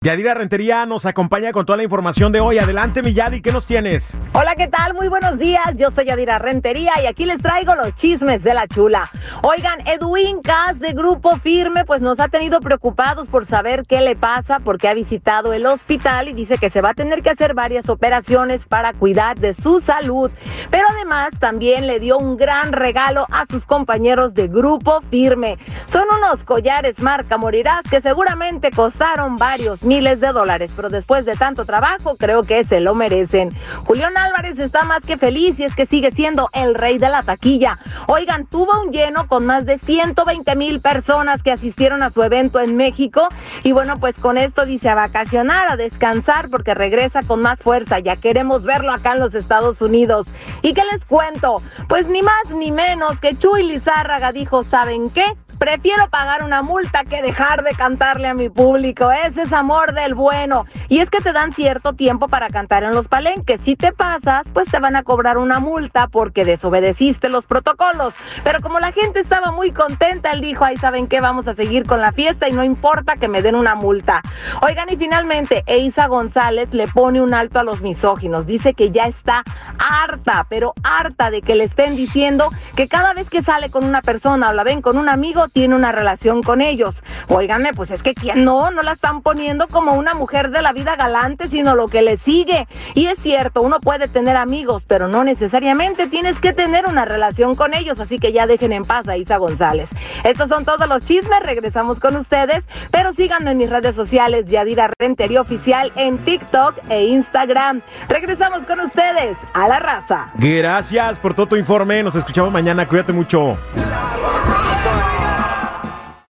Yadira Rentería nos acompaña con toda la información de hoy. Adelante, mi Yadi, ¿qué nos tienes? Hola, ¿qué tal? Muy buenos días. Yo soy Yadira Rentería y aquí les traigo los chismes de la chula. Oigan, Edwin Cas de Grupo Firme pues nos ha tenido preocupados por saber qué le pasa porque ha visitado el hospital y dice que se va a tener que hacer varias operaciones para cuidar de su salud. Pero además también le dio un gran regalo a sus compañeros de Grupo Firme. Son unos collares marca Morirás que seguramente costaron varios miles de dólares, pero después de tanto trabajo creo que se lo merecen. Julián Álvarez está más que feliz y es que sigue siendo el rey de la taquilla. Oigan, tuvo un lleno con más de 120 mil personas que asistieron a su evento en México y bueno, pues con esto dice a vacacionar, a descansar porque regresa con más fuerza. Ya queremos verlo acá en los Estados Unidos. ¿Y qué les cuento? Pues ni más ni menos que Chuy Lizárraga dijo, ¿saben qué? Prefiero pagar una multa que dejar de cantarle a mi público. Ese es amor del bueno. Y es que te dan cierto tiempo para cantar en los palenques. Si te pasas, pues te van a cobrar una multa porque desobedeciste los protocolos. Pero como la gente estaba muy contenta, él dijo, ahí saben qué, vamos a seguir con la fiesta y no importa que me den una multa. Oigan, y finalmente, Eisa González le pone un alto a los misóginos. Dice que ya está harta, pero harta de que le estén diciendo que cada vez que sale con una persona o la ven con un amigo, tiene una relación con ellos. Óiganme, pues es que quién no, no la están poniendo como una mujer de la vida galante, sino lo que le sigue. Y es cierto, uno puede tener amigos, pero no necesariamente tienes que tener una relación con ellos, así que ya dejen en paz a Isa González. Estos son todos los chismes, regresamos con ustedes, pero síganme en mis redes sociales, Yadira Rentería Oficial en TikTok e Instagram. Regresamos con ustedes a la raza. Gracias por todo tu informe, nos escuchamos mañana, cuídate mucho.